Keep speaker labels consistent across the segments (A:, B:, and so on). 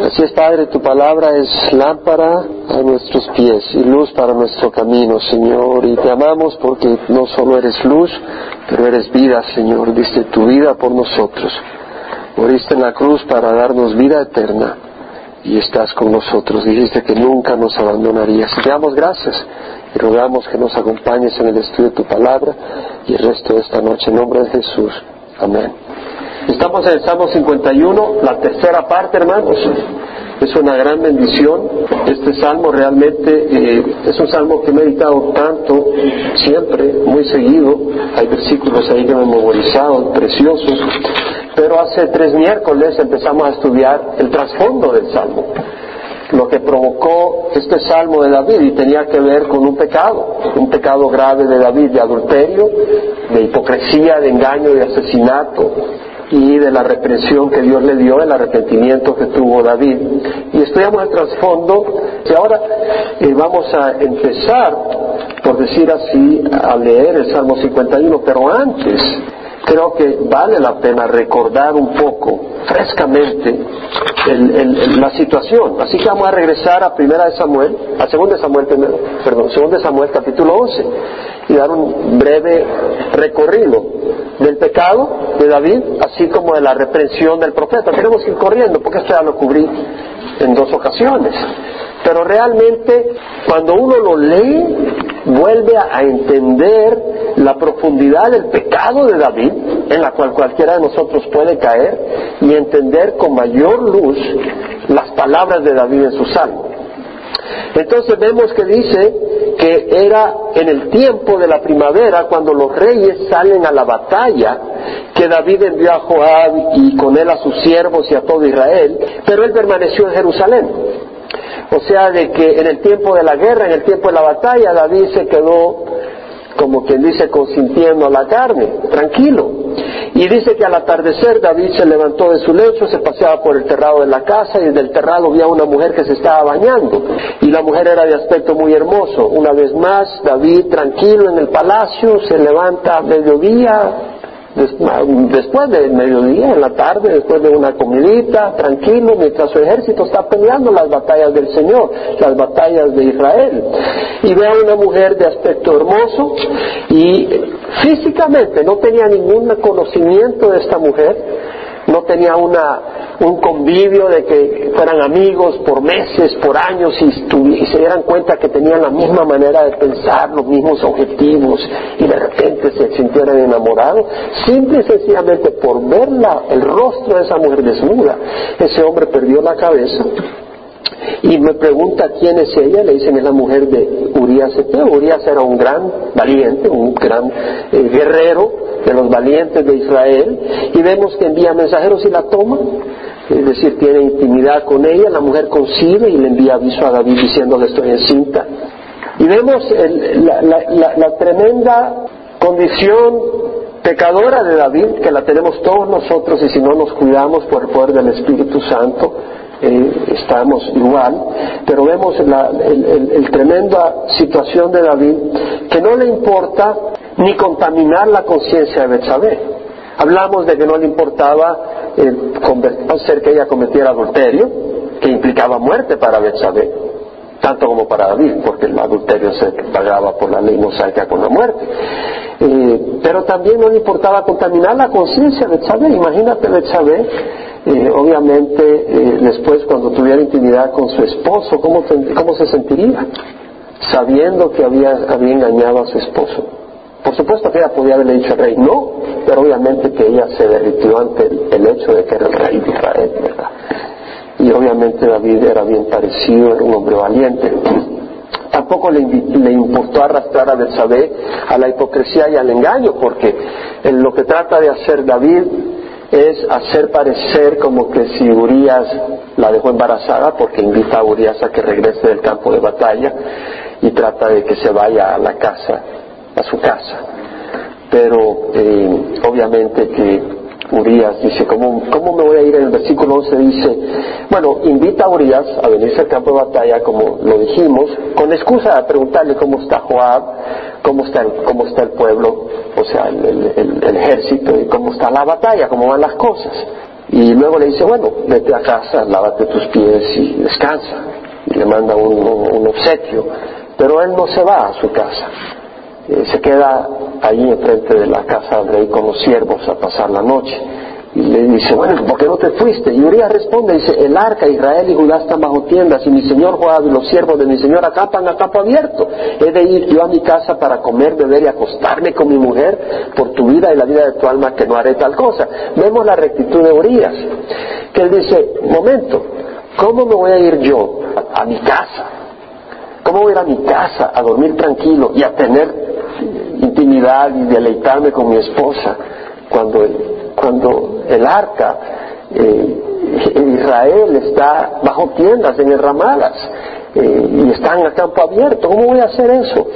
A: Así es, Padre, tu palabra es lámpara a nuestros pies y luz para nuestro camino, Señor. Y te amamos porque no solo eres luz, pero eres vida, Señor. Diste tu vida por nosotros. Moriste en la cruz para darnos vida eterna y estás con nosotros. Dijiste que nunca nos abandonarías. te damos gracias y rogamos que nos acompañes en el estudio de tu palabra y el resto de esta noche. En nombre de Jesús. Amén. Estamos en el Salmo 51, la tercera parte, hermanos. Es una gran bendición. Este salmo realmente eh, es un salmo que he meditado tanto, siempre, muy seguido. Hay versículos ahí que me he memorizado, preciosos. Pero hace tres miércoles empezamos a estudiar el trasfondo del salmo lo que provocó este salmo de David y tenía que ver con un pecado, un pecado grave de David de adulterio, de hipocresía, de engaño, de asesinato, y de la represión que Dios le dio, el arrepentimiento que tuvo David. Y estudiamos el trasfondo y ahora eh, vamos a empezar, por decir así, a leer el Salmo 51, pero antes creo que vale la pena recordar un poco, frescamente, la situación. Así que vamos a regresar a Primera de Samuel, a Segunda de Samuel perdón, Segunda de Samuel capítulo 11 y dar un breve recorrido del pecado de David, así como de la reprensión del profeta. Tenemos que ir corriendo porque esto ya lo cubrí en dos ocasiones. Pero realmente cuando uno lo lee, vuelve a entender la profundidad del pecado de David, en la cual cualquiera de nosotros puede caer, y entender con mayor luz las palabras de David en su salmo. Entonces vemos que dice que era en el tiempo de la primavera cuando los reyes salen a la batalla, que David envió a Joab y con él a sus siervos y a todo Israel, pero él permaneció en Jerusalén. O sea, de que en el tiempo de la guerra, en el tiempo de la batalla, David se quedó como quien dice, consintiendo la carne, tranquilo. Y dice que al atardecer David se levantó de su lecho, se paseaba por el terrado de la casa y desde el terrado vio una mujer que se estaba bañando. Y la mujer era de aspecto muy hermoso. Una vez más, David tranquilo en el palacio, se levanta a mediodía, después del mediodía, en la tarde, después de una comidita, tranquilo, mientras su ejército está peleando las batallas del Señor, las batallas de Israel. Y ve a una mujer de aspecto hermoso y físicamente no tenía ningún conocimiento de esta mujer, no tenía una, un convivio de que fueran amigos por meses, por años y, se dieran cuenta que tenían la misma manera de pensar, los mismos objetivos y de repente se sintieran enamorados, simple y sencillamente por ver el rostro de esa mujer desnuda, ese hombre perdió la cabeza y me pregunta quién es ella, le dicen es la mujer de Urias Urias era un gran valiente, un gran eh, guerrero de los valientes de Israel, y vemos que envía mensajeros y la toma, es decir, tiene intimidad con ella, la mujer concibe y le envía aviso a David diciendo que estoy encinta. Y vemos la tremenda condición pecadora de David, que la tenemos todos nosotros y si no nos cuidamos por el poder del Espíritu Santo, eh, estamos igual, pero vemos la el, tremenda situación de David que no le importa ni contaminar la conciencia de Betsabé. Hablamos de que no le importaba eh, hacer que ella cometiera adulterio, que implicaba muerte para Betsabé, tanto como para David, porque el adulterio se pagaba por la ley mosaica con la muerte. Eh, pero también no le importaba contaminar la conciencia de Betsabé. Imagínate Betsabé eh, obviamente eh, después cuando tuviera intimidad con su esposo, ¿cómo, cómo se sentiría? Sabiendo que había, había engañado a su esposo. Por supuesto que ella podía haberle dicho al rey no, pero obviamente que ella se derritió ante el, hecho de que era el rey de Israel, ¿verdad? Y obviamente David era bien parecido, era un hombre valiente. Tampoco le, importó arrastrar a Betsabé a la hipocresía y al engaño, porque en lo que trata de hacer David es hacer parecer como que si Urias la dejó embarazada porque invita a Urias a que regrese del campo de batalla y trata de que se vaya a la casa, a su casa. Pero eh, obviamente que Urias dice, ¿cómo, ¿cómo me voy a ir? En el versículo 11 dice, bueno, invita a Urias a venirse al campo de batalla, como lo dijimos, con excusa de preguntarle cómo está Joab, cómo está el, cómo está el pueblo, o sea, el, ejército, y cómo está la batalla, cómo van las cosas. Y luego le dice, bueno, vete a casa, lávate tus pies y descansa. Y le manda un, obsequio. Pero él no se va a su casa. Se queda ahí enfrente de la casa del rey con los siervos a pasar la noche. Y le dice, bueno, ¿por qué no te fuiste? Y Urias responde, dice, el arca, Israel y Judá están bajo tiendas y mi señor Joab y los siervos de mi señor acampan a campo abierto. He de ir yo a mi casa para comer, beber y acostarme con mi mujer por tu vida y la vida de tu alma que no haré tal cosa. Vemos la rectitud de Urias, que él dice, momento, ¿cómo me voy a ir yo a, mi casa? ¿Cómo voy a ir a mi casa a dormir tranquilo y a tener intimidad y deleitarme con mi esposa cuando cuando el arca eh, en Israel está bajo tiendas enramadas eh, y están a campo abierto. ¿Cómo voy a hacer eso?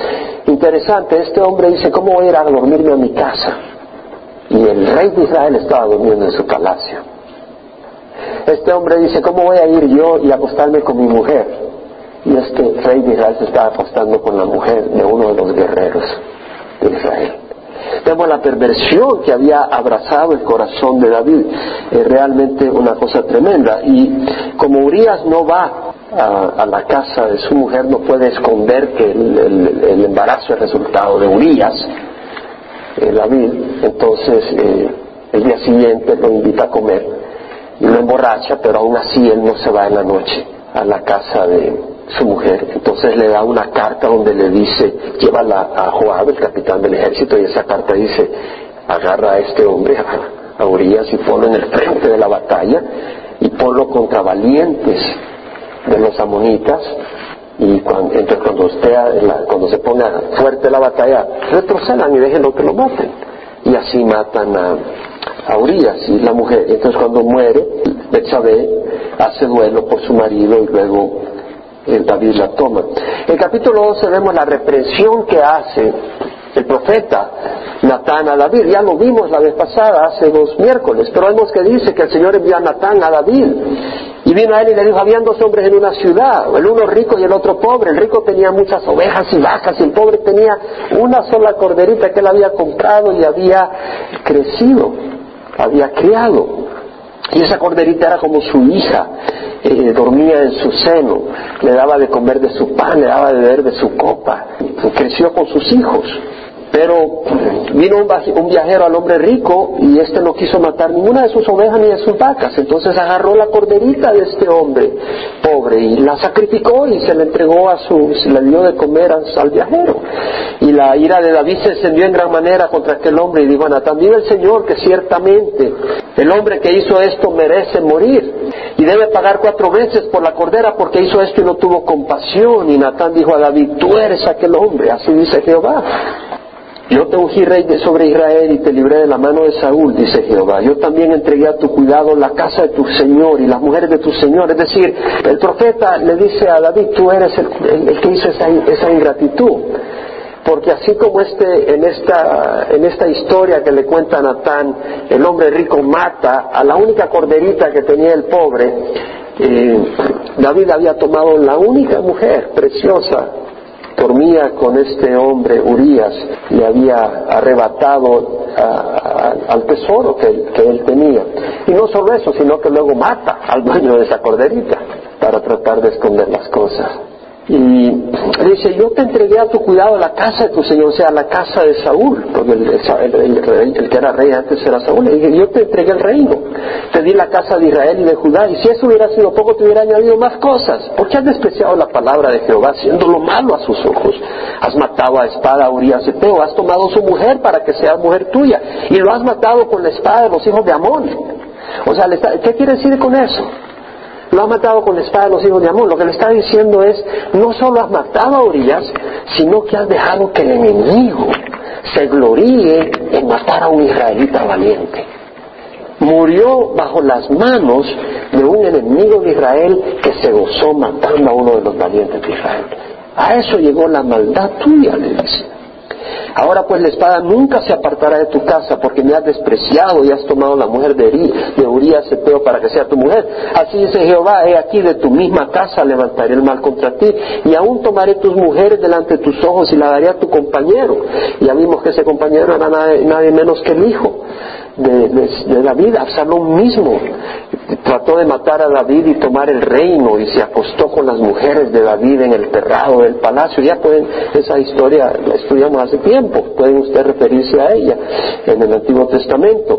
A: Interesante, este hombre dice, ¿cómo voy a ir a dormirme a mi casa? Y el rey de Israel estaba durmiendo en su palacio. Este hombre dice, ¿cómo voy a ir yo y acostarme con mi mujer? Y este rey de Israel se estaba acostando con la mujer de uno de los guerreros de Israel. Vemos la perversión que había abrazado el corazón de David. Es realmente una cosa tremenda. Y como Urias no va a, la casa de su mujer, no puede esconder que el, embarazo es resultado de Urias, eh, David. Entonces, eh, el día siguiente lo invita a comer y lo emborracha, pero aún así él no se va en la noche a la casa de, su mujer. Entonces le da una carta donde le dice, llévala a Joab, el capitán del ejército, y esa carta dice, agarra a este hombre, a, Urias, y ponlo en el frente de la batalla, y ponlo contra valientes de los amonitas, y cuando, entonces cuando, esté cuando se ponga fuerte la batalla, retrocedan y déjenlo que lo maten. Y así matan a, a Urias y la mujer. Entonces cuando muere, Betsabé hace duelo por su marido y luego David la toma. En capítulo 12 vemos la represión que hace el profeta Natán a David. Ya lo vimos la vez pasada, hace dos miércoles, pero vemos que dice que el Señor envió a Natán a David. Y vino a él y le dijo, habían dos hombres en una ciudad, el uno rico y el otro pobre. El rico tenía muchas ovejas y vacas y el pobre tenía una sola corderita que él había comprado y había crecido, había criado. Y esa corderita era como su hija, eh, dormía en su seno, le daba de comer de su pan, le daba de beber de su copa, creció con sus hijos. Pero vino un viajero al hombre rico y este no quiso matar ninguna de sus ovejas ni de sus vacas. Entonces agarró la corderita de este hombre pobre y la sacrificó y se la entregó a su, se la dio de comer al viajero. Y la ira de David se encendió en gran manera contra aquel hombre y dijo Natán, vive el Señor que ciertamente el hombre que hizo esto merece morir y debe pagar cuatro veces por la cordera porque hizo esto y no tuvo compasión. Y Natán dijo a David, tú eres aquel hombre, así dice Jehová. Yo te ungí rey sobre Israel y te libré de la mano de Saúl, dice Jehová. Yo también entregué a tu cuidado la casa de tu Señor y las mujeres de tu Señor. Es decir, el profeta le dice a David, tú eres el, que hizo esa, ingratitud. Porque así como este, en, esta, en esta historia que le cuenta Natán, el hombre rico mata a la única corderita que tenía el pobre, eh, David había tomado la única mujer preciosa dormía con este hombre Urias y había arrebatado al tesoro que, él tenía. Y no solo eso, sino que luego mata al dueño de esa corderita para tratar de esconder las cosas. Y dice, yo te entregué a tu cuidado la casa de tu Señor, o sea, la casa de Saúl, porque el, que era rey antes era Saúl. Y dije, yo te entregué el reino, te di la casa de Israel y de Judá, y si eso hubiera sido poco, te hubiera añadido más cosas. ¿Por qué has despreciado la palabra de Jehová, haciendo lo malo a sus ojos? Has matado a espada a Urias de Peo, has tomado su mujer para que sea mujer tuya, y lo has matado con la espada de los hijos de Amón. O sea, ¿qué quiere decir con eso? Lo ha matado con la espada de los hijos de Amón. Lo que le está diciendo es, no solo has matado a Urias, sino que has dejado que el enemigo se gloríe en matar a un israelita valiente. Murió bajo las manos de un enemigo de Israel que se gozó matando a uno de los valientes de Israel. A eso llegó la maldad tuya, le dice. Ahora pues la espada nunca se apartará de tu casa porque me has despreciado y has tomado la mujer de, de Urias para que sea tu mujer. Así dice Jehová, he aquí de tu misma casa levantaré el mal contra ti y aún tomaré tus mujeres delante de tus ojos y la daré a tu compañero. Ya vimos que ese compañero era nadie, nadie menos que el hijo de, David, Absalón mismo trató de matar a David y tomar el reino y se acostó con las mujeres de David en el terrado del palacio. Ya pueden, esa historia la estudiamos hace tiempo, pueden usted referirse a ella en el Antiguo Testamento.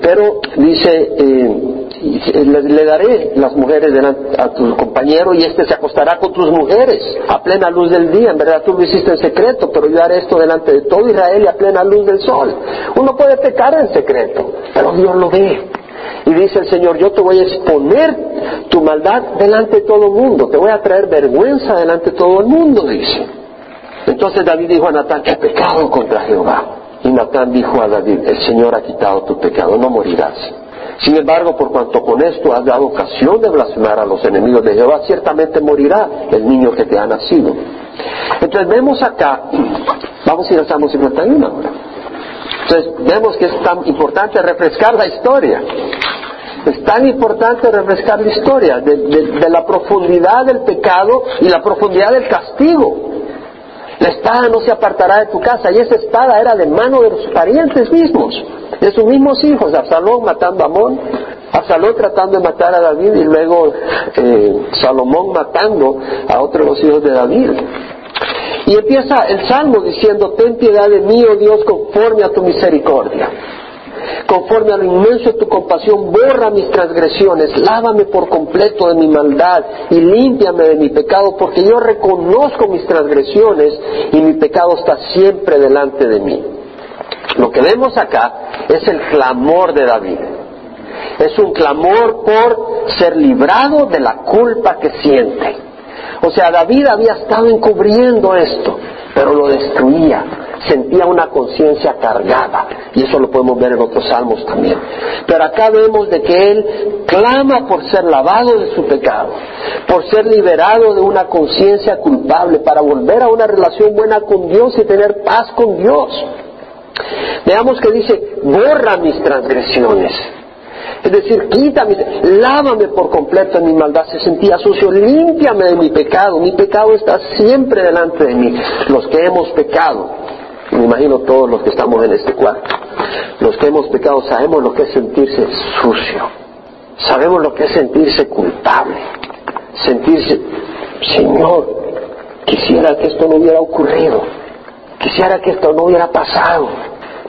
A: Pero dice, eh, le, daré las mujeres a tu compañero y éste se acostará con tus mujeres a plena luz del día. En verdad tú lo hiciste en secreto, pero yo haré esto delante de todo Israel y a plena luz del sol. Uno puede pecar en secreto, pero Dios lo ve. Y dice el Señor, yo te voy a exponer tu maldad delante de todo el mundo, te voy a traer vergüenza delante de todo el mundo, dice. Entonces David dijo a Natán, he pecado contra Jehová. Y Natán dijo a David, el Señor ha quitado tu pecado, no morirás. Sin embargo, por cuanto con esto has dado ocasión de blasfemar a los enemigos de Jehová, ciertamente morirá el niño que te ha nacido. Entonces vemos acá, vamos a ir al Salmo 51 ahora. Entonces vemos que es tan importante refrescar la historia. Es tan importante refrescar la historia de la profundidad del pecado y la profundidad del castigo. La espada no se apartará de tu casa. Y esa espada era de mano de los parientes mismos, de sus mismos hijos. Absalón matando a Amón, Absalón tratando de matar a David y luego eh, Salomón matando a otros de los hijos de David. Y empieza el salmo diciendo, ten piedad de mí, oh Dios, conforme a tu misericordia. Conforme a lo inmenso de tu compasión, borra mis transgresiones, lávame por completo de mi maldad y límpiame de mi pecado, porque yo reconozco mis transgresiones y mi pecado está siempre delante de mí. Lo que vemos acá es el clamor de David. Es un clamor por ser librado de la culpa que siente. O sea, David había estado encubriendo esto, pero lo destruía sentía una conciencia cargada, y eso lo podemos ver en otros salmos también. Pero acá vemos de que él clama por ser lavado de su pecado, por ser liberado de una conciencia culpable, para volver a una relación buena con Dios y tener paz con Dios. Veamos que dice, borra mis transgresiones. Es decir, quítame, lávame por completo en mi maldad. Se sentía sucio, límpiame de mi pecado. Mi pecado está siempre delante de mí. Los que hemos pecado, me imagino todos los que estamos en este cuarto. Los que hemos pecado sabemos lo que es sentirse sucio. Sabemos lo que es sentirse culpable. Sentirse, Señor, quisiera que esto no hubiera ocurrido. Quisiera que esto no hubiera pasado.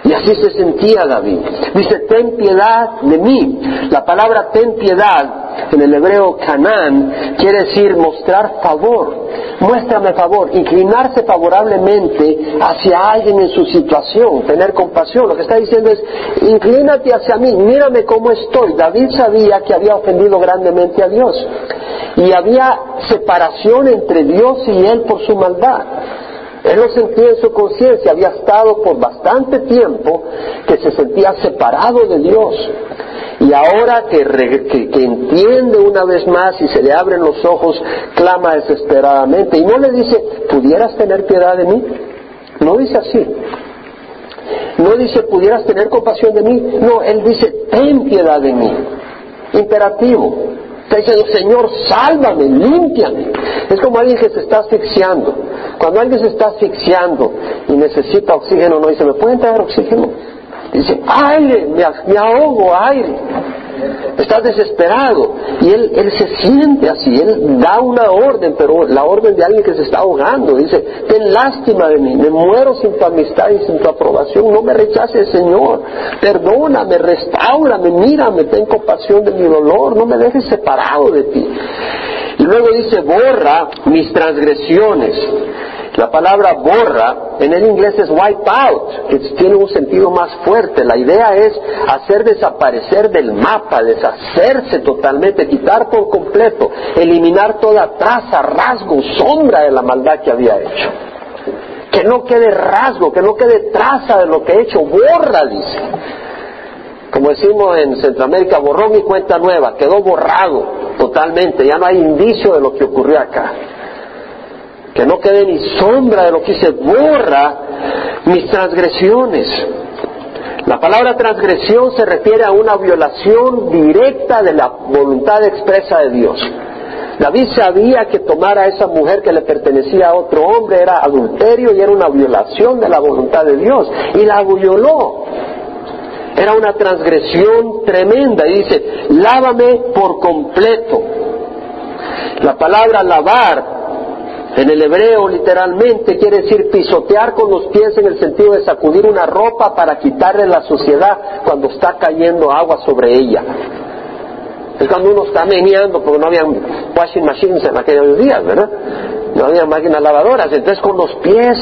A: Y así se sentía David. Dice, ten piedad de mí. La palabra ten piedad en el hebreo canán quiere decir mostrar favor. Muéstrame favor, inclinarse favorablemente hacia alguien en su situación, tener compasión. Lo que está diciendo es, inclínate hacia mí, mírame cómo estoy. David sabía que había ofendido grandemente a Dios. Y había separación entre Dios y él por su maldad. Él lo sentía en su conciencia, había estado por bastante tiempo que se sentía separado de Dios. Y ahora que, entiende una vez más y se le abren los ojos, clama desesperadamente. Y no le dice, ¿pudieras tener piedad de mí? No dice así. No dice, ¿pudieras tener compasión de mí? No, él dice, ten piedad de mí. Imperativo. Está diciendo, Señor, sálvame, límpiame. Es como alguien que se está asfixiando. Cuando alguien se está asfixiando y necesita oxígeno, no dice, ¿me pueden traer oxígeno? Dice, aire, me, ahogo, aire. Estás desesperado. Y él, él se siente así, él da una orden, pero la orden de alguien que se está ahogando. Dice, ten lástima de mí, me muero sin tu amistad y sin tu aprobación, no me rechaces, Señor. Perdóname, restaurame, mírame, ten compasión de mi dolor, no me dejes separado de ti. Y luego dice, borra mis transgresiones. La palabra borra en el inglés es wipe out, que tiene un sentido más fuerte. La idea es hacer desaparecer del mapa, deshacerse totalmente, quitar por completo, eliminar toda traza, rasgo, sombra de la maldad que había hecho. Que no quede rasgo, que no quede traza de lo que he hecho, borra, dice. Como decimos en Centroamérica, borró mi cuenta nueva, quedó borrado totalmente, ya no hay indicio de lo que ocurrió acá que no quede ni sombra de lo que hice, borra mis transgresiones. La palabra transgresión se refiere a una violación directa de la voluntad expresa de Dios. David sabía que tomar a esa mujer que le pertenecía a otro hombre era adulterio y era una violación de la voluntad de Dios y la violó. Era una transgresión tremenda. Y dice, lávame por completo. La palabra lavar en el hebreo literalmente quiere decir pisotear con los pies en el sentido de sacudir una ropa para quitarle la suciedad cuando está cayendo agua sobre ella. Es cuando uno está meneando porque no había washing machines en aquellos días, ¿verdad? No había máquinas lavadoras. Entonces con los pies,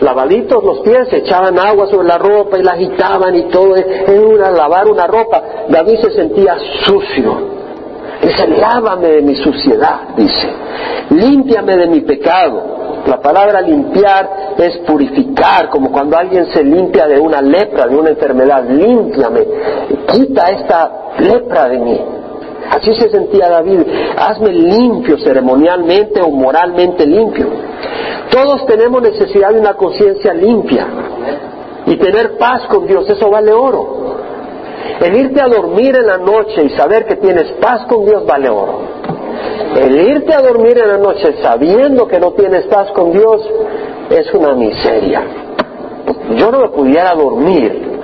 A: lavaditos los pies, echaban agua sobre la ropa y la agitaban y todo. Era lavar una ropa. David se sentía sucio. Dice, lávame de mi suciedad, dice. Límpiame de mi pecado. La palabra limpiar es purificar, como cuando alguien se limpia de una lepra, de una enfermedad. Límpiame, quita esta lepra de mí. Así se sentía David, hazme limpio ceremonialmente o moralmente limpio. Todos tenemos necesidad de una conciencia limpia y tener paz con Dios, eso vale oro. El irte a dormir en la noche y saber que tienes paz con Dios vale oro. El irte a dormir en la noche sabiendo que no tienes paz con Dios es una miseria. Yo no me pudiera dormir,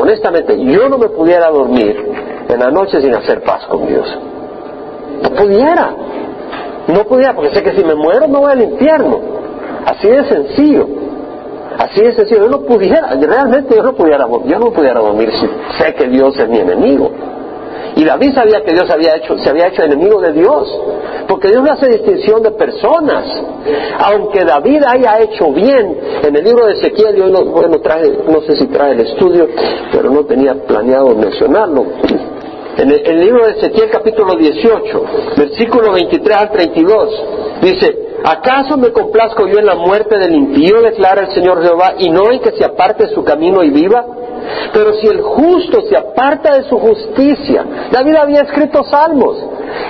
A: honestamente, yo no me pudiera dormir en la noche sin hacer paz con Dios. No pudiera. No pudiera, porque sé que si me muero me voy al infierno. Así de sencillo. Así de sencillo. Yo no pudiera, realmente yo no pudiera, yo no pudiera dormir si sé que Dios es mi enemigo. Y David sabía que Dios había hecho, se había hecho enemigo de Dios, porque Dios no hace distinción de personas. Aunque David haya hecho bien, en el libro de Ezequiel, yo no, bueno, traje, no sé si trae el estudio, pero no tenía planeado mencionarlo. En el, libro de Ezequiel capítulo 18, versículo 23 al 32, dice, ¿acaso me complazco yo en la muerte del impío, declara el Señor Jehová, y no en que se aparte su camino y viva? Pero si el justo se aparta de su justicia, David había escrito salmos,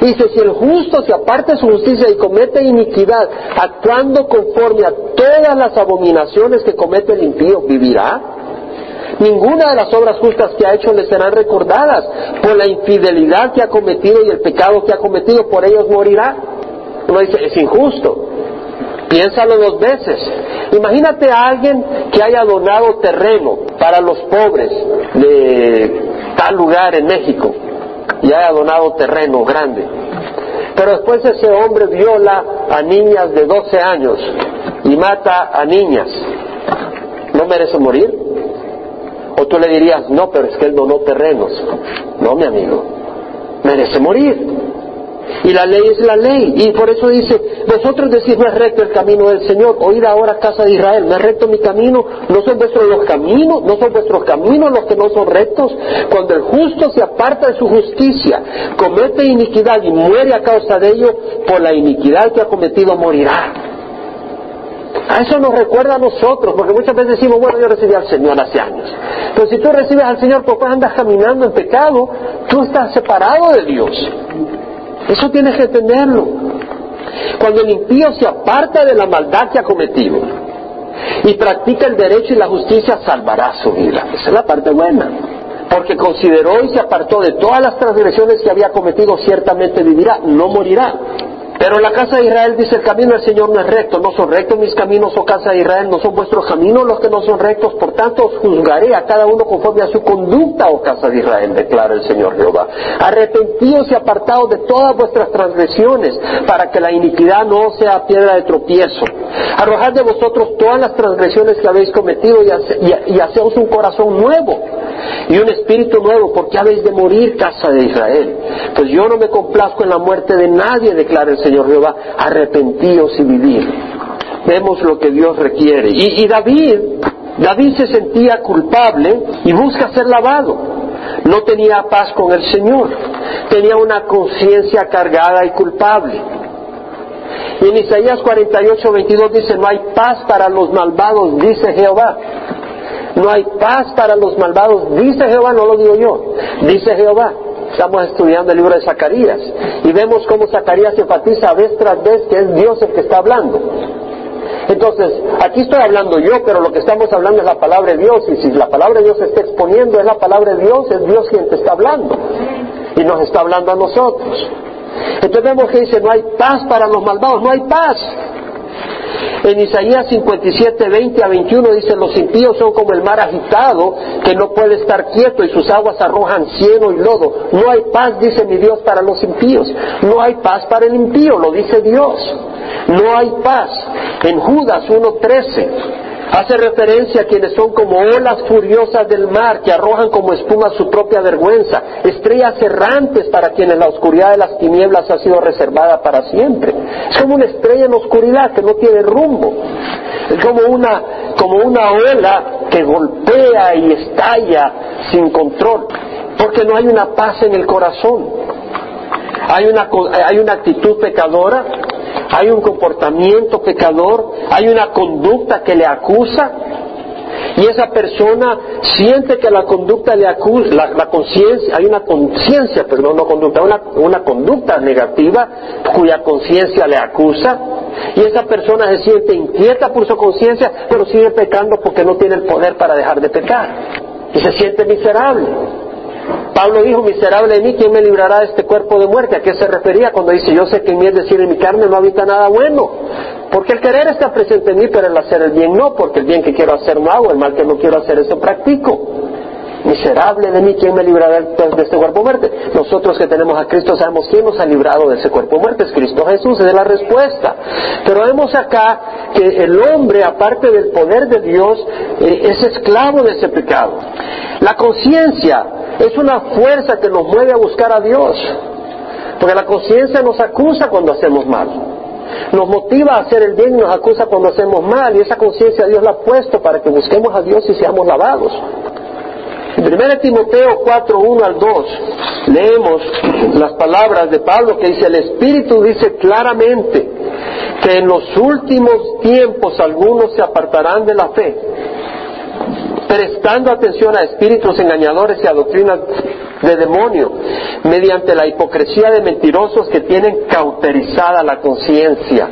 A: dice, si el justo se aparta de su justicia y comete iniquidad, actuando conforme a todas las abominaciones que comete el impío, ¿vivirá? Ninguna de las obras justas que ha hecho le serán recordadas por la infidelidad que ha cometido y el pecado que ha cometido, por ellos morirá. Uno dice, es injusto. Piénsalo dos veces. Imagínate a alguien que haya donado terreno para los pobres de tal lugar en México y haya donado terreno grande. Pero después ese hombre viola a niñas de 12 años y mata a niñas. ¿No merece morir? O tú le dirías, no, pero es que él donó terrenos. No, mi amigo, merece morir. Y la ley es la ley. Y por eso dice, vosotros decís, no es recto el camino del Señor. Oíd ahora, casa de Israel, no es recto mi camino. No son vuestros los caminos, no son vuestros caminos los que no son rectos. Cuando el justo se aparta de su justicia, comete iniquidad y muere a causa de ello, por la iniquidad que ha cometido morirá. A eso nos recuerda a nosotros, porque muchas veces decimos, bueno, yo recibí al Señor hace años. Pero si tú recibes al Señor, ¿por qué andas caminando en pecado? Tú estás separado de Dios. Eso tienes que entenderlo. Cuando el impío se aparta de la maldad que ha cometido y practica el derecho y la justicia, salvará su vida. Esa es la parte buena. Porque consideró y se apartó de todas las transgresiones que había cometido, ciertamente vivirá, no morirá. Pero la casa de Israel dice, el camino del Señor no es recto, no son rectos mis caminos, oh casa de Israel, no son vuestros caminos los que no son rectos, por tanto os juzgaré a cada uno conforme a su conducta, oh casa de Israel, declara el Señor Jehová. Arrepentíos y apartados de todas vuestras transgresiones, para que la iniquidad no sea piedra de tropiezo. Arrojad de vosotros todas las transgresiones que habéis cometido y, haceos un corazón nuevo y un espíritu nuevo, porque habéis de morir, casa de Israel. Pues yo no me complazco en la muerte de nadie, declara el Señor Jehová, arrepentíos y vivir. Vemos lo que Dios requiere. Y, David, David se sentía culpable y busca ser lavado. No tenía paz con el Señor. Tenía una conciencia cargada y culpable. Y en Isaías 48, 22 dice, no hay paz para los malvados, dice Jehová. No hay paz para los malvados, dice Jehová, no lo digo yo, dice Jehová. Estamos estudiando el libro de Zacarías y vemos cómo Zacarías enfatiza vez tras vez que es Dios el que está hablando. Entonces, aquí estoy hablando yo, pero lo que estamos hablando es la palabra de Dios, y si la palabra de Dios se está exponiendo, es la palabra de Dios, es Dios quien te está hablando, y nos está hablando a nosotros. Entonces vemos que dice, no hay paz para los malvados, no hay paz. En Isaías 57, 20 a 21 dice, los impíos son como el mar agitado que no puede estar quieto y sus aguas arrojan cieno y lodo. No hay paz, dice mi Dios, para los impíos. No hay paz para el impío, lo dice Dios. No hay paz. En Judas 1.13 Hace referencia a quienes son como olas furiosas del mar que arrojan como espuma su propia vergüenza, estrellas errantes para quienes la oscuridad de las tinieblas ha sido reservada para siempre. Es como una estrella en oscuridad que no tiene rumbo. Es como una, como una ola que golpea y estalla sin control, porque no hay una paz en el corazón. Hay una, hay una actitud pecadora hay un comportamiento pecador, hay una conducta que le acusa, y esa persona siente que la conducta le acusa, la, conciencia, hay una conciencia, perdón, no conducta, una, una conducta negativa cuya conciencia le acusa, y esa persona se siente inquieta por su conciencia, pero sigue pecando porque no tiene el poder para dejar de pecar, y se siente miserable. Pablo dijo, miserable de mí, ¿quién me librará de este cuerpo de muerte? ¿A qué se refería cuando dice, yo sé que en mí es decir, en mi carne no habita nada bueno? Porque el querer está presente en mí, pero el hacer el bien no, porque el bien que quiero hacer no hago, el mal que no quiero hacer eso practico. Miserable de mí, ¿quién me librará de este cuerpo muerte? Nosotros que tenemos a Cristo sabemos quién nos ha librado de ese cuerpo muerte, es Cristo Jesús, es la respuesta. Pero vemos acá que el hombre, aparte del poder de Dios, eh, es esclavo de ese pecado. La conciencia es una fuerza que nos mueve a buscar a Dios. Porque la conciencia nos acusa cuando hacemos mal. Nos motiva a hacer el bien y nos acusa cuando hacemos mal. Y esa conciencia Dios la ha puesto para que busquemos a Dios y seamos lavados. En 1 Timoteo 4, 1 al 2 leemos las palabras de Pablo que dice, el Espíritu dice claramente que en los últimos tiempos algunos se apartarán de la fe prestando atención a espíritus engañadores y a doctrinas de demonio, mediante la hipocresía de mentirosos que tienen cauterizada la conciencia.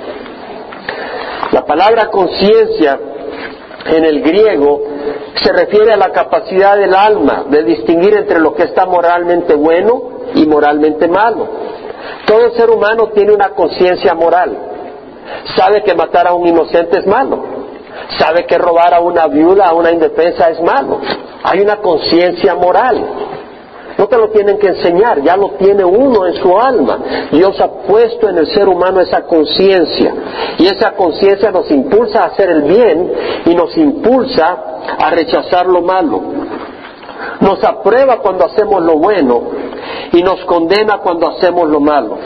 A: La palabra conciencia en el griego se refiere a la capacidad del alma de distinguir entre lo que está moralmente bueno y moralmente malo. Todo ser humano tiene una conciencia moral. Sabe que matar a un inocente es malo sabe que robar a una viuda, a una indefensa es malo. Hay una conciencia moral. No te lo tienen que enseñar, ya lo tiene uno en su alma. Dios ha puesto en el ser humano esa conciencia. Y esa conciencia nos impulsa a hacer el bien y nos impulsa a rechazar lo malo. Nos aprueba cuando hacemos lo bueno y nos condena cuando hacemos lo malo.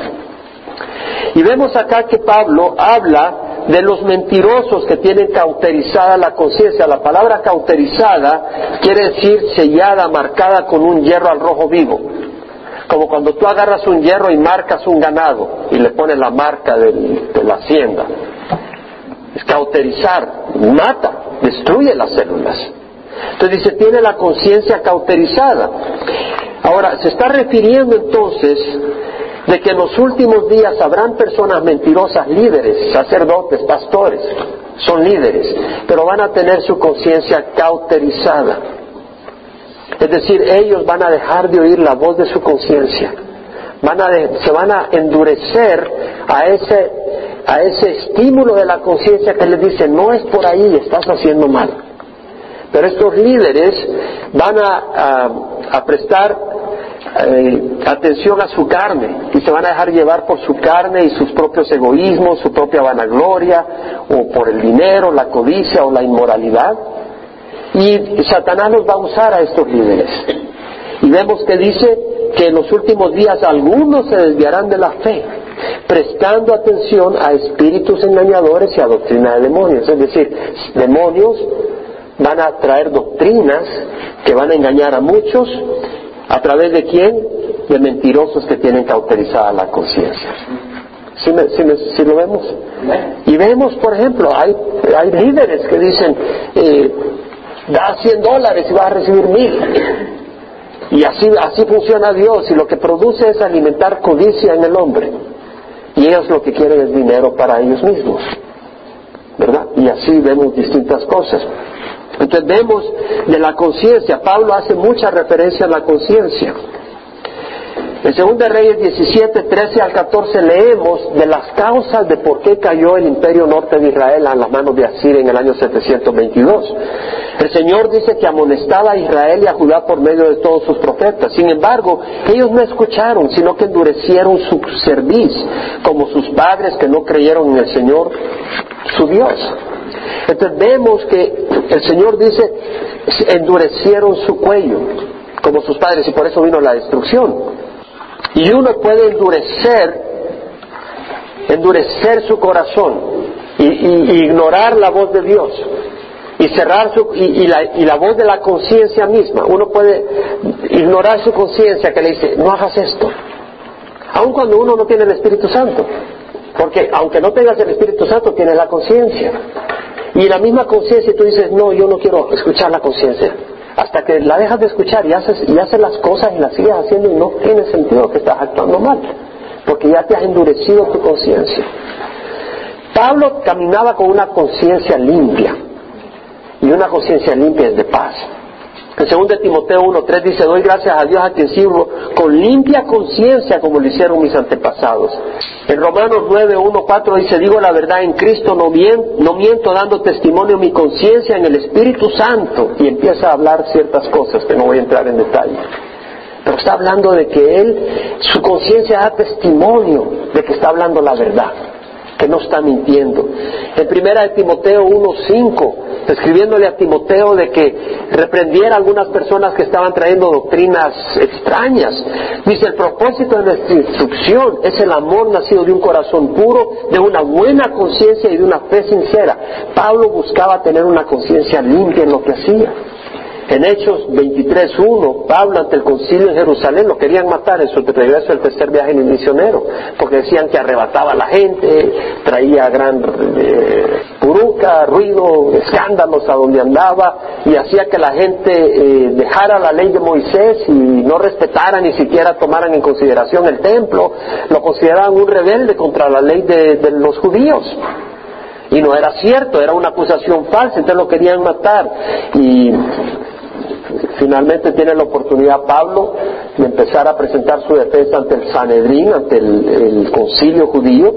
A: Y vemos acá que Pablo habla de los mentirosos que tienen cauterizada la conciencia. La palabra cauterizada quiere decir sellada, marcada con un hierro al rojo vivo. Como cuando tú agarras un hierro y marcas un ganado y le pones la marca de la hacienda. Es cauterizar, mata, destruye las células. Entonces dice, tiene la conciencia cauterizada. Ahora, se está refiriendo entonces de que en los últimos días habrán personas mentirosas, líderes, sacerdotes, pastores, son líderes, pero van a tener su conciencia cauterizada. Es decir, ellos van a dejar de oír la voz de su conciencia, se van a endurecer a ese, a ese estímulo de la conciencia que les dice, no es por ahí, estás haciendo mal. Pero estos líderes van a, a prestar eh, atención a su carne y se van a dejar llevar por su carne y sus propios egoísmos, su propia vanagloria o por el dinero, la codicia o la inmoralidad. Y Satanás los va a usar a estos líderes. Y vemos que dice que en los últimos días algunos se desviarán de la fe, prestando atención a espíritus engañadores y a doctrina de demonios. Es decir, demonios van a traer doctrinas que van a engañar a muchos ¿A través de quién? De mentirosos que tienen cauterizada la conciencia. ¿Sí, lo vemos? Y vemos, por ejemplo, hay, hay líderes que dicen, eh, da 100 dólares y vas a recibir mil. Y así, así funciona Dios y lo que produce es alimentar codicia en el hombre. Y ellos lo que quieren es dinero para ellos mismos. ¿Verdad? Y así vemos distintas cosas. Entonces vemos de la conciencia, Pablo hace mucha referencia a la conciencia. En 2 Reyes 17, 13 al 14 leemos de las causas de por qué cayó el imperio norte de Israel a las manos de Asiria en el año 722. El Señor dice que amonestaba a Israel y a Judá por medio de todos sus profetas. Sin embargo, ellos no escucharon, sino que endurecieron su cerviz, como sus padres que no creyeron en el Señor, su Dios. Entonces vemos que el Señor dice, endurecieron su cuello, como sus padres, y por eso vino la destrucción. Y uno puede endurecer, endurecer su corazón y, ignorar la voz de Dios y cerrar su, y, la, y la voz de la conciencia misma. Uno puede ignorar su conciencia que le dice, no hagas esto. Aun cuando uno no tiene el Espíritu Santo. Porque aunque no tengas el Espíritu Santo, tienes la conciencia. Y la misma conciencia tú dices, no, yo no quiero escuchar la conciencia hasta que la dejas de escuchar y haces, y haces las cosas y las sigues haciendo y no tiene sentido que estás actuando mal, porque ya te has endurecido tu conciencia. Pablo caminaba con una conciencia limpia, y una conciencia limpia es de paz. En 2 Timoteo 1.3 dice, doy gracias a Dios a quien sirvo con limpia conciencia como lo hicieron mis antepasados. En Romanos 9.1.4 dice, digo la verdad en Cristo, no miento, no miento dando testimonio mi conciencia en el Espíritu Santo. Y empieza a hablar ciertas cosas que no voy a entrar en detalle. Pero está hablando de que él, su conciencia da testimonio de que está hablando la verdad que no está mintiendo. En primera de Timoteo 1.5, escribiéndole a Timoteo de que reprendiera a algunas personas que estaban trayendo doctrinas extrañas. Dice, el propósito de nuestra instrucción es el amor nacido de un corazón puro, de una buena conciencia y de una fe sincera. Pablo buscaba tener una conciencia limpia en lo que hacía. En Hechos 23.1, Pablo ante el concilio en Jerusalén lo querían matar en su regreso del tercer viaje en el misionero, porque decían que arrebataba a la gente, traía gran eh, puruca, ruido, escándalos a donde andaba, y hacía que la gente eh, dejara la ley de Moisés y no respetara ni siquiera tomaran en consideración el templo, lo consideraban un rebelde contra la ley de, de los judíos. Y no era cierto, era una acusación falsa, entonces lo querían matar. Y Finalmente tiene la oportunidad Pablo de empezar a presentar su defensa ante el Sanedrín, ante el, concilio judío,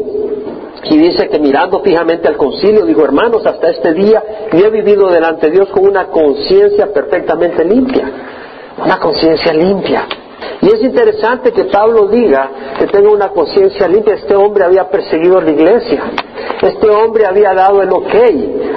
A: y dice que mirando fijamente al concilio, dijo, hermanos, hasta este día yo he vivido delante de Dios con una conciencia perfectamente limpia, una conciencia limpia. Y es interesante que Pablo diga que tenga una conciencia limpia. Este hombre había perseguido la iglesia. Este hombre había dado el ok,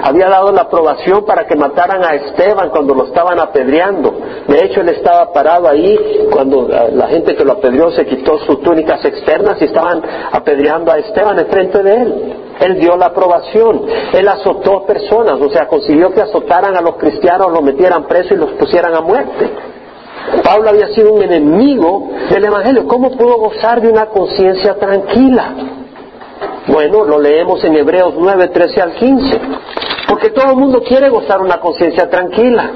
A: había dado la aprobación para que mataran a Esteban cuando lo estaban apedreando. De hecho, él estaba parado ahí cuando la gente que lo apedreó se quitó sus túnicas externas y estaban apedreando a Esteban enfrente de él. Él dio la aprobación. Él azotó personas, o sea, consiguió que azotaran a los cristianos, los metieran presos y los pusieran a muerte. Pablo había sido un enemigo del Evangelio. ¿Cómo pudo gozar de una conciencia tranquila? Bueno, lo leemos en Hebreos 9, 13 al 15. Porque todo el mundo quiere gozar una conciencia tranquila.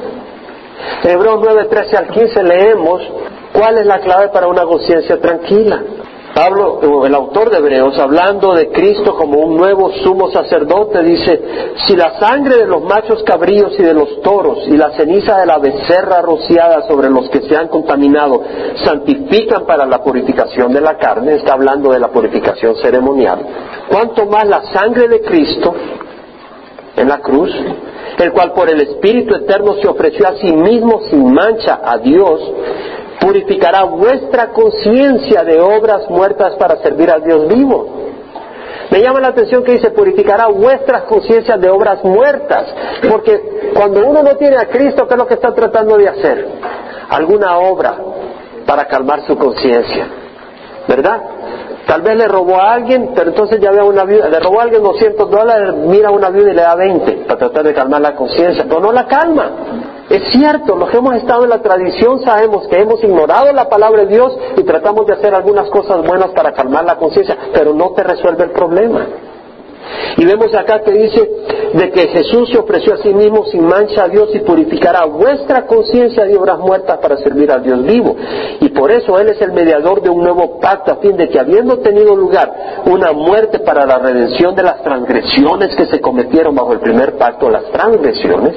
A: En Hebreos 9, 13 al 15 leemos cuál es la clave para una conciencia tranquila. Pablo, el autor de Hebreos, hablando de Cristo como un nuevo sumo sacerdote, dice, si la sangre de los machos cabríos y de los toros y la ceniza de la becerra rociada sobre los que se han contaminado santifican para la purificación de la carne, está hablando de la purificación ceremonial, cuanto más la sangre de Cristo en la cruz, el cual por el Espíritu Eterno se ofreció a sí mismo sin mancha a Dios, purificará vuestra conciencia de obras muertas para servir al Dios vivo. Me llama la atención que dice, purificará vuestras conciencias de obras muertas, porque cuando uno no tiene a Cristo, ¿qué es lo que está tratando de hacer? Alguna obra para calmar su conciencia, ¿verdad? Tal vez le robó a alguien, pero entonces ya ve una viuda, le robó a alguien 200 dólares, mira a una viuda y le da 20 para tratar de calmar la conciencia, pero no la calma. Es cierto, los que hemos estado en la tradición sabemos que hemos ignorado la palabra de Dios y tratamos de hacer algunas cosas buenas para calmar la conciencia, pero no te resuelve el problema. Y vemos acá que dice de que Jesús se ofreció a sí mismo sin mancha a Dios y purificará vuestra conciencia de obras muertas para servir al Dios vivo. Y por eso Él es el mediador de un nuevo pacto a fin de que habiendo tenido lugar una muerte para la redención de las transgresiones que se cometieron bajo el primer pacto, las transgresiones,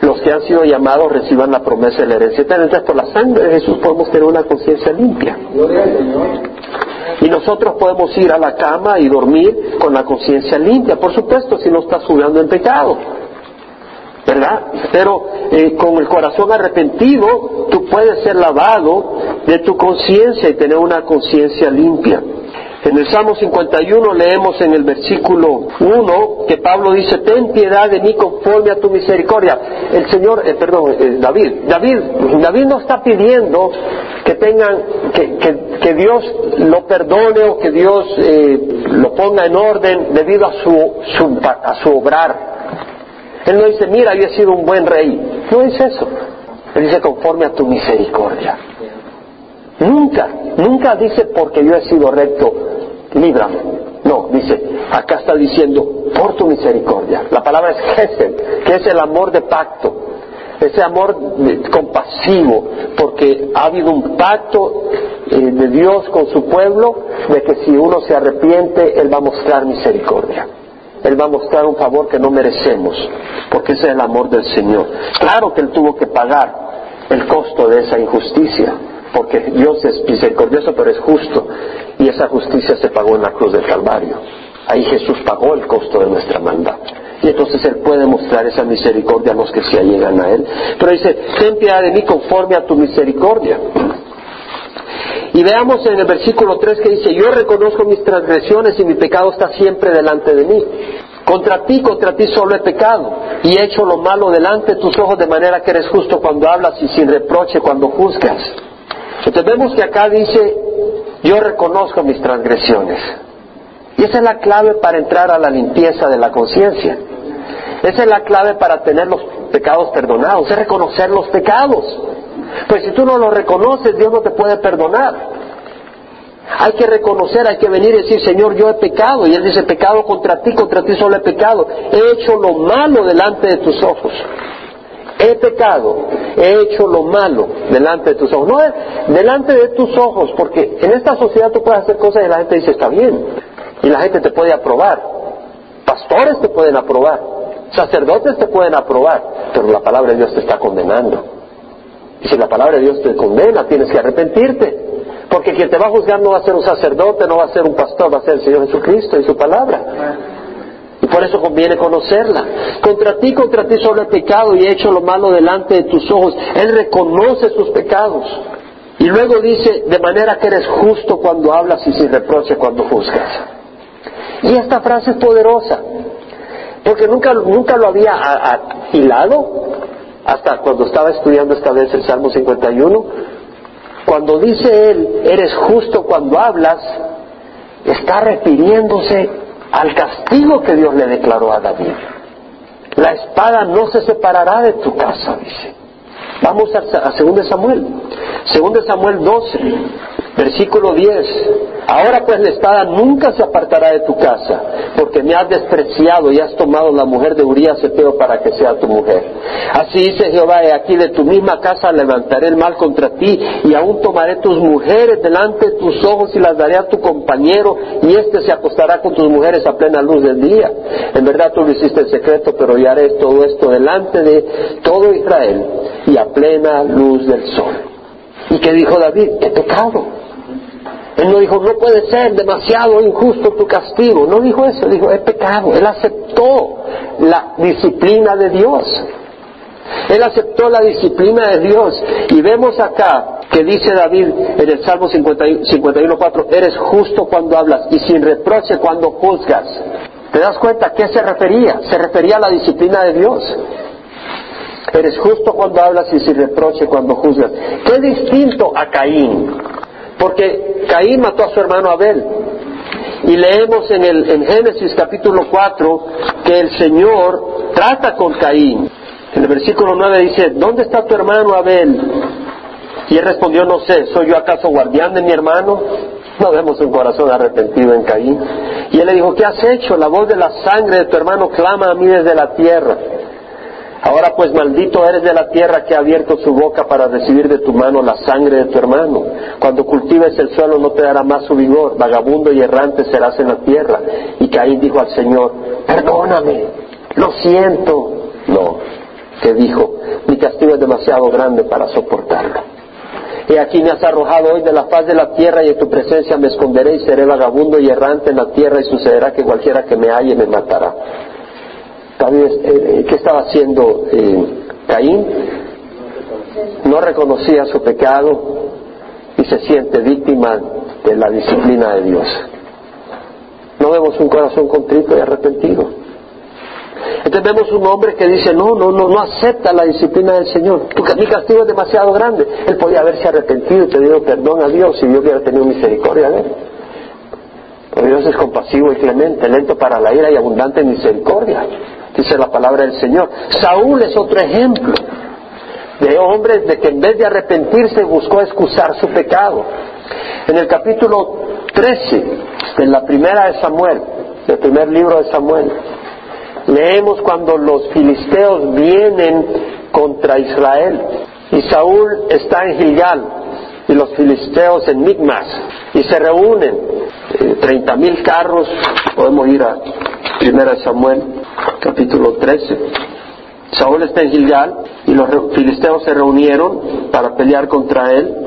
A: los que han sido llamados reciban la promesa de la herencia Entonces, por la sangre de Jesús podemos tener una conciencia limpia. Y nosotros podemos ir a la cama y dormir con la conciencia limpia, por supuesto, si no estás jugando en pecado. ¿Verdad? Pero eh, con el corazón arrepentido, tú puedes ser lavado de tu conciencia y tener una conciencia limpia. En el Salmo 51 leemos en el versículo 1 que Pablo dice, ten piedad de mí conforme a tu misericordia. El Señor, eh, perdón, eh, David, David, David no está pidiendo que tengan, que, Dios lo perdone o que Dios eh, lo ponga en orden debido a su, su, a su obrar. Él no dice, mira, yo he sido un buen rey. No es eso. Él dice, conforme a tu misericordia. Nunca, nunca dice porque yo he sido recto, líbrame. No, dice, acá está diciendo, por tu misericordia. La palabra es Gesed, que es el amor de pacto. Ese amor compasivo, porque ha habido un pacto eh, de Dios con su pueblo, de que si uno se arrepiente, Él va a mostrar misericordia. Él va a mostrar un favor que no merecemos, porque ese es el amor del Señor. Claro que Él tuvo que pagar el costo de esa injusticia, porque Dios es misericordioso, pero es justo, y esa justicia se pagó en la cruz del Calvario. Ahí Jesús pagó el costo de nuestra maldad. Y entonces Él puede mostrar esa misericordia a los que se allegan a Él. Pero dice, ten piedad de mí conforme a tu misericordia. Y veamos en el versículo 3 que dice, yo reconozco mis transgresiones y mi pecado está siempre delante de mí. Contra ti, contra ti solo he pecado y he hecho lo malo delante de tus ojos de manera que eres justo cuando hablas y sin reproche cuando juzgas. Entonces vemos que acá dice, yo reconozco mis transgresiones. Y esa es la clave para entrar a la limpieza de la conciencia. Esa es la clave para tener los pecados perdonados, es reconocer los pecados. Pues si tú no los reconoces, Dios no te puede perdonar. Hay que reconocer, hay que venir y decir, Señor, yo he pecado. Y Él dice, pecado contra ti, contra ti solo he pecado. He hecho lo malo delante de tus ojos he pecado, he hecho lo malo delante de tus ojos. No delante de tus ojos, porque en esta sociedad tú puedes hacer cosas y la gente dice está bien. Y la gente te puede aprobar. Pastores te pueden aprobar. Sacerdotes te pueden aprobar. Pero la palabra de Dios te está condenando. Y si la palabra de Dios te condena, tienes que arrepentirte. Porque quien te va a juzgar no va a ser un sacerdote, no va a ser un pastor, va a ser el Señor Jesucristo y su palabra. Y por eso conviene conocerla. Contra ti, contra ti solo he pecado y he hecho lo malo delante de tus ojos. Él reconoce sus pecados. Y luego dice, de manera que eres justo cuando hablas y sin reproche cuando juzgas. Y esta frase es poderosa, porque nunca, nunca lo había hilado hasta cuando estaba estudiando esta vez el Salmo 51. Cuando dice él, eres justo cuando hablas, está refiriéndose al castigo que Dios le declaró a David. La espada no se separará de tu casa, dice. Vamos a, a 2 Samuel. 2 Samuel 12, versículo 10. Ahora pues la espada nunca se apartará de tu casa, porque me has despreciado y has tomado la mujer de Urias Eteo para que sea tu mujer. Así dice Jehová, he aquí de tu misma casa levantaré el mal contra ti, y aún tomaré tus mujeres delante de tus ojos y las daré a tu compañero, y éste se acostará con tus mujeres a plena luz del día. En verdad tú lo hiciste en secreto, pero yo haré todo esto delante de todo Israel y a plena luz del sol. ¿Y qué dijo David? ¡Qué pecado! Él no dijo, no puede ser demasiado injusto tu castigo. No dijo eso, dijo, es pecado. Él aceptó la disciplina de Dios. Él aceptó la disciplina de Dios. Y vemos acá que dice David en el Salmo 51.4, eres justo cuando hablas y sin reproche cuando juzgas. ¿Te das cuenta a qué se refería? Se refería a la disciplina de Dios. Eres justo cuando hablas y sin reproche cuando juzgas. Qué distinto a Caín. Porque Caín mató a su hermano Abel. Y leemos en, el, en Génesis capítulo 4 que el Señor trata con Caín. En el versículo 9 dice, ¿dónde está tu hermano Abel? Y él respondió, no sé, ¿soy yo acaso guardián de mi hermano? No vemos un corazón arrepentido en Caín. Y él le dijo, ¿qué has hecho? La voz de la sangre de tu hermano clama a mí desde la tierra. Ahora pues maldito eres de la tierra que ha abierto su boca para recibir de tu mano la sangre de tu hermano. Cuando cultives el suelo no te dará más su vigor, vagabundo y errante serás en la tierra. Y Caín dijo al Señor, perdóname, lo siento. No, que dijo, mi castigo es demasiado grande para soportarlo. Y aquí me has arrojado hoy de la faz de la tierra y en tu presencia me esconderé y seré vagabundo y errante en la tierra y sucederá que cualquiera que me halle me matará. Eh, eh, ¿Qué estaba haciendo eh, Caín? No reconocía su pecado y se siente víctima de la disciplina de Dios. No vemos un corazón contrito y arrepentido. Entonces vemos un hombre que dice, no, no, no, no acepta la disciplina del Señor. Mi castigo es demasiado grande. Él podía haberse arrepentido y pedido perdón a Dios si Dios hubiera tenido misericordia de él. Dios es compasivo y clemente, lento para la ira y abundante en misericordia. Dice la palabra del Señor. Saúl es otro ejemplo de hombres de que en vez de arrepentirse buscó excusar su pecado. En el capítulo 13 de la primera de Samuel, del primer libro de Samuel, Leemos cuando los filisteos vienen contra Israel y Saúl está en Gilgal y los filisteos en Migmas y se reúnen eh, treinta mil carros podemos ir a Primera Samuel capítulo 13 Saúl está en Gilgal y los filisteos se reunieron para pelear contra él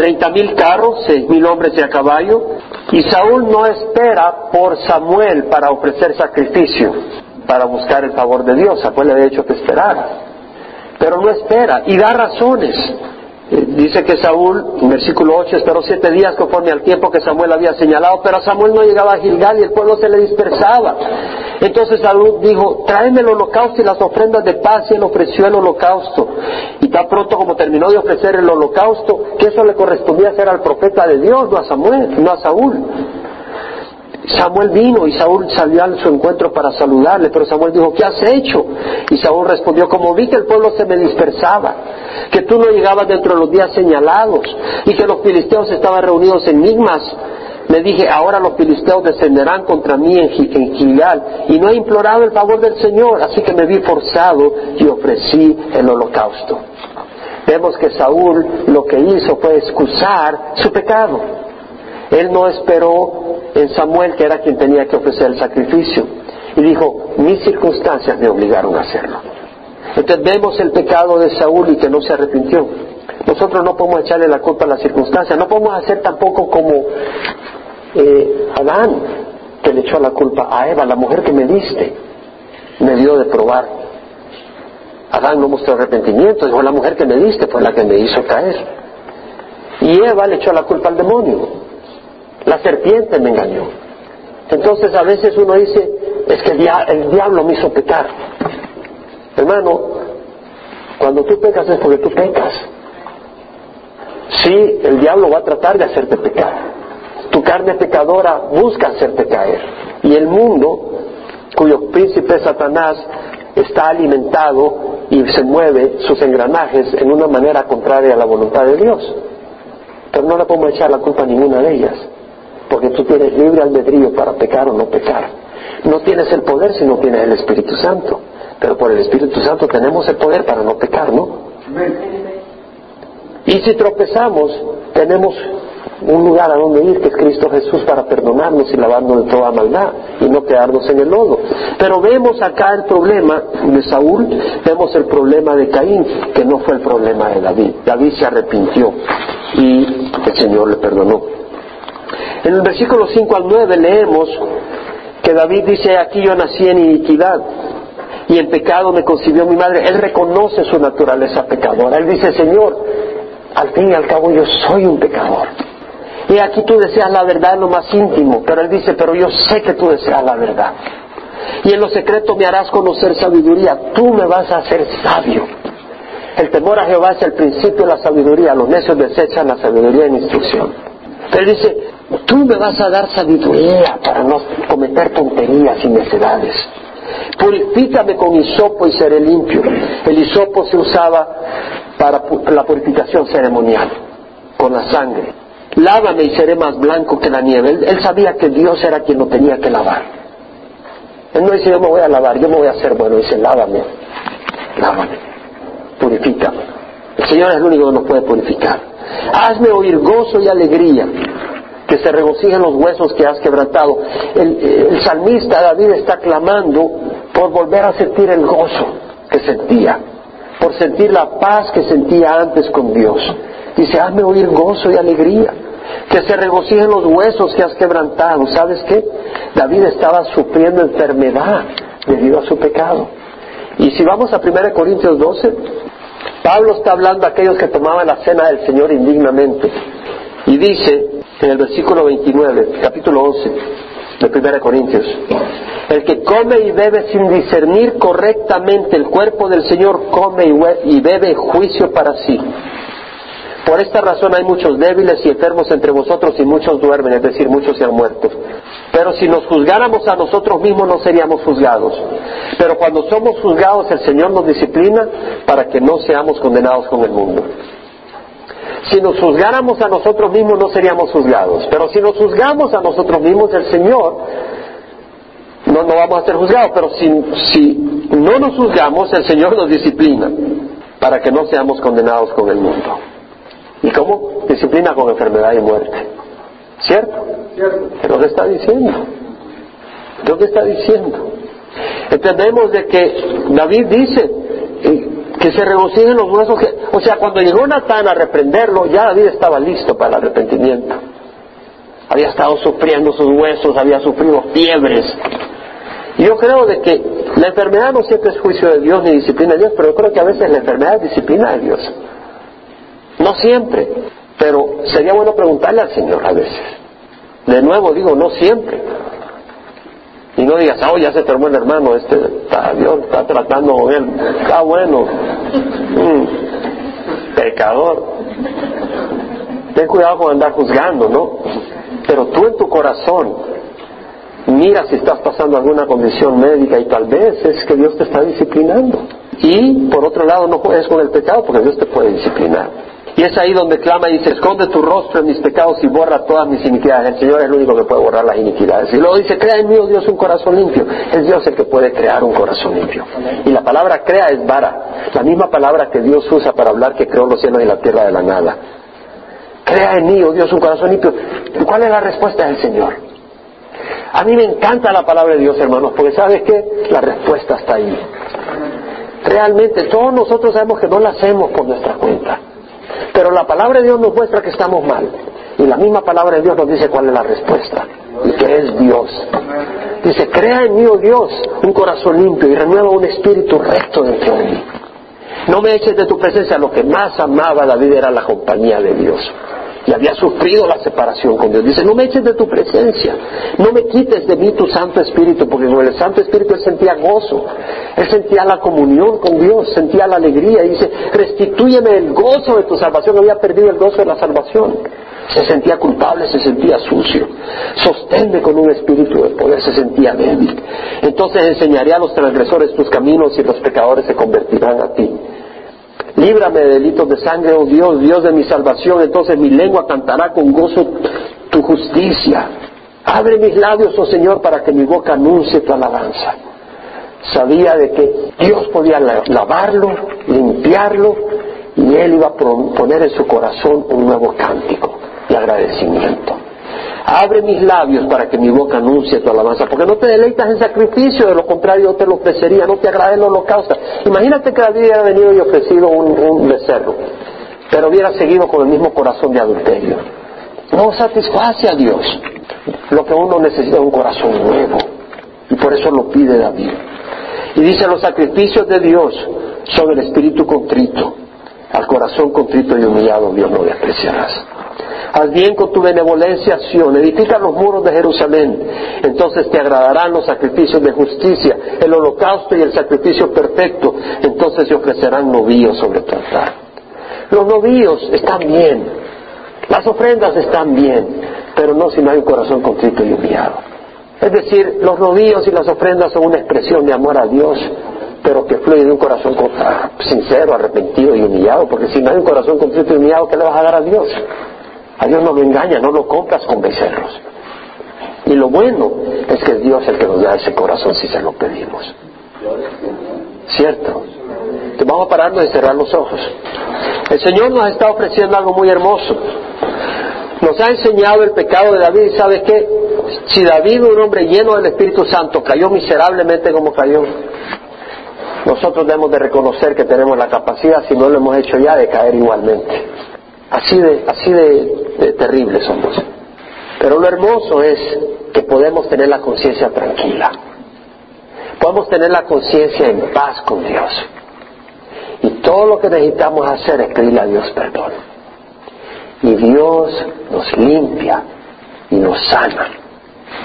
A: treinta mil carros, seis mil hombres y a caballo, y Saúl no espera por Samuel para ofrecer sacrificio, para buscar el favor de Dios. Samuel le había hecho que esperara, pero no espera y da razones. Dice que Saúl, versículo 8, esperó siete días conforme al tiempo que Samuel había señalado, pero Samuel no llegaba a Gilgal y el pueblo se le dispersaba. Entonces Saúl dijo, tráeme el holocausto y las ofrendas de paz y él ofreció el holocausto. Y tan pronto como terminó de ofrecer el holocausto, que eso le correspondía hacer al profeta de Dios, no a Samuel, no a Saúl. Samuel vino y Saúl salió a su encuentro para saludarle, pero Samuel dijo, ¿qué has hecho? Y Saúl respondió, como vi que el pueblo se me dispersaba, que tú no llegabas dentro de los días señalados y que los filisteos estaban reunidos en Migmas, me dije, ahora los filisteos descenderán contra mí en, Gilgal y no he implorado el favor del Señor, así que me vi forzado y ofrecí el holocausto. Vemos que Saúl lo que hizo fue excusar su pecado. Él no esperó en Samuel, que era quien tenía que ofrecer el sacrificio, y dijo, mis circunstancias me obligaron a hacerlo. Entonces vemos el pecado de Saúl y que no se arrepintió. Nosotros no podemos echarle la culpa a las circunstancias, no podemos hacer tampoco como eh, Adán, que le echó la culpa a Eva, la mujer que me diste, me dio de probar. Adán no mostró arrepentimiento, dijo, la mujer que me diste fue la que me hizo caer. Y Eva le echó la culpa al demonio. La serpiente me engañó. Entonces a veces uno dice, es que el, diablo me hizo pecar. Hermano, cuando tú pecas es porque tú pecas. Sí, el diablo va a tratar de hacerte pecar. Tu carne pecadora busca hacerte caer. Y el mundo, cuyo príncipe Satanás está alimentado y se mueve sus engranajes en una manera contraria a la voluntad de Dios. Pero no le podemos echar la culpa a ninguna de ellas porque tú tienes libre albedrío para pecar o no pecar. No tienes el poder si no tienes el Espíritu Santo, pero por el Espíritu Santo tenemos el poder para no pecar, ¿no? Y si tropezamos, tenemos un lugar a donde ir, que es Cristo Jesús, para perdonarnos y lavarnos de toda maldad y no quedarnos en el lodo. Pero vemos acá el problema de Saúl, vemos el problema de Caín, que no fue el problema de David. David se arrepintió y el Señor le perdonó. En el versículo 5 al 9 leemos que David dice, aquí yo nací en iniquidad y en pecado me concibió mi madre. Él reconoce su naturaleza pecadora. Él dice, Señor, al fin y al cabo yo soy un pecador. Y aquí tú deseas la verdad en lo más íntimo, pero él dice, pero yo sé que tú deseas la verdad. Y en lo secreto me harás conocer sabiduría, tú me vas a hacer sabio. El temor a Jehová es el principio de la sabiduría, los necios desechan la sabiduría en instrucción. Él dice, tú me vas a dar sabiduría para no cometer tonterías y necedades. Purifícame con hisopo y seré limpio. El hisopo se usaba para la purificación ceremonial, con la sangre. Lávame y seré más blanco que la nieve. Él, sabía que Dios era quien lo tenía que lavar. Él no dice yo me voy a lavar, yo me voy a hacer bueno. Dice lávame, lávame, purifícame. El Señor es el único que nos puede purificar. Hazme oír gozo y alegría, que se regocijen los huesos que has quebrantado. El, salmista David está clamando por volver a sentir el gozo. que sentía, por sentir la paz que sentía antes con Dios. Dice, hazme oír gozo y alegría, que se regocijen los huesos que has quebrantado. ¿Sabes qué? David estaba sufriendo enfermedad debido a su pecado. Y si vamos a 1 Corintios 12, Pablo está hablando a aquellos que tomaban la cena del Señor indignamente. Y dice en el versículo 29, capítulo 11 de 1 Corintios, el que come y bebe sin discernir correctamente el cuerpo del Señor, come y bebe juicio para sí. Por esta razón hay muchos débiles y enfermos entre vosotros y muchos duermen, es decir, muchos se han muerto. Pero si nos juzgáramos a nosotros mismos no seríamos juzgados. Pero cuando somos juzgados el Señor nos disciplina para que no seamos condenados con el mundo. Si nos juzgáramos a nosotros mismos no seríamos juzgados. Pero si nos juzgamos a nosotros mismos el Señor no, no vamos a ser juzgados. Pero si, si no nos juzgamos el Señor nos disciplina para que no seamos condenados con el mundo. ¿Y cómo? Disciplina con enfermedad y muerte. ¿Cierto? Pero ¿qué está diciendo? ¿Qué que está diciendo? Entendemos de que David dice eh, que se regocijen los huesos. Que, o sea, cuando llegó Natán a reprenderlo, ya David estaba listo para el arrepentimiento. Había estado sufriendo sus huesos, había sufrido fiebres. Y yo creo de que la enfermedad no siempre es juicio de Dios ni disciplina de Dios, pero yo creo que a veces la enfermedad es disciplina de Dios. No siempre, pero sería bueno preguntarle al Señor a veces. De nuevo digo, no siempre. Y no digas, oh, ya se termó el hermano, este, está, Dios está tratando con él. Está bueno. Mm, pecador. Ten cuidado con andar juzgando, ¿no? Pero tú en tu corazón, mira si estás pasando alguna condición médica y tal vez es que Dios te está disciplinando. Y por otro lado, no juegues con el pecado porque Dios te puede disciplinar. Y es ahí donde clama y dice, esconde tu rostro en mis pecados y borra todas mis iniquidades. El Señor es el único que puede borrar las iniquidades. Y luego dice, crea en mí, oh Dios, un corazón limpio. Es Dios el que puede crear un corazón limpio. Y la palabra crea es vara. La misma palabra que Dios usa para hablar que creó los cielos y la tierra de la nada. Crea en mí, oh Dios, un corazón limpio. ¿Cuál es la respuesta del Señor? A mí me encanta la palabra de Dios, hermanos, porque ¿sabes qué? La respuesta está ahí. Realmente, todos nosotros sabemos que no la hacemos por nuestra cuenta. Pero la palabra de Dios nos muestra que estamos mal. Y la misma palabra de Dios nos dice cuál es la respuesta. Y que es Dios. Dice, crea en mí, oh Dios, un corazón limpio y renueva un espíritu recto dentro de mí. No me eches de tu presencia. Lo que más amaba David era la compañía de Dios y había sufrido la separación con Dios. Dice, no me eches de tu presencia, no me quites de mí tu Santo Espíritu, porque con el Santo Espíritu él sentía gozo, él sentía la comunión con Dios, sentía la alegría, y dice, restitúyeme el gozo de tu salvación, había perdido el gozo de la salvación. Se sentía culpable, se sentía sucio. Sosténme con un espíritu de poder, se sentía débil. Entonces enseñaré a los transgresores tus caminos y los pecadores se convertirán a ti. Líbrame de delitos de sangre, oh Dios, Dios de mi salvación. Entonces mi lengua cantará con gozo tu justicia. Abre mis labios, oh Señor, para que mi boca anuncie tu alabanza. Sabía de que Dios podía lavarlo, limpiarlo, y él iba a poner en su corazón un nuevo cántico de agradecimiento. Abre mis labios para que mi boca anuncie tu alabanza, porque no te deleitas en sacrificio, de lo contrario yo te lo ofrecería, no te agrada el holocausto. Imagínate que David hubiera venido y ofrecido un, becerro, pero hubiera seguido con el mismo corazón de adulterio. No satisface a Dios. Lo que uno necesita es un corazón nuevo, y por eso lo pide David. Y dice, los sacrificios de Dios son el espíritu contrito, al corazón contrito y humillado Dios no despreciarás. Haz bien con tu benevolencia, Sion, edifica los muros de Jerusalén. Entonces te agradarán los sacrificios de justicia, el holocausto y el sacrificio perfecto. Entonces se ofrecerán novíos sobre tu altar. Los novíos están bien, las ofrendas están bien, pero no si no hay un corazón contrito y humillado. Es decir, los novíos y las ofrendas son una expresión de amor a Dios, pero que fluye de un corazón sincero, arrepentido y humillado, porque si no hay un corazón contrito y humillado, ¿qué le vas a dar a Dios? A Dios no lo engaña, no lo compras con becerros. Y lo bueno es que es Dios el que nos da ese corazón si se lo pedimos. ¿Cierto? Te vamos a pararnos y cerrar los ojos. El Señor nos está ofreciendo algo muy hermoso. Nos ha enseñado el pecado de David y ¿sabe qué? Si David, un hombre lleno del Espíritu Santo, cayó miserablemente como cayó, nosotros debemos de reconocer que tenemos la capacidad, si no lo hemos hecho ya, de caer igualmente. Así de, así de, terribles somos. Pero lo hermoso es que podemos tener la conciencia tranquila. Podemos tener la conciencia en paz con Dios. Y todo lo que necesitamos hacer es pedirle a Dios perdón. Y Dios nos limpia y nos sana.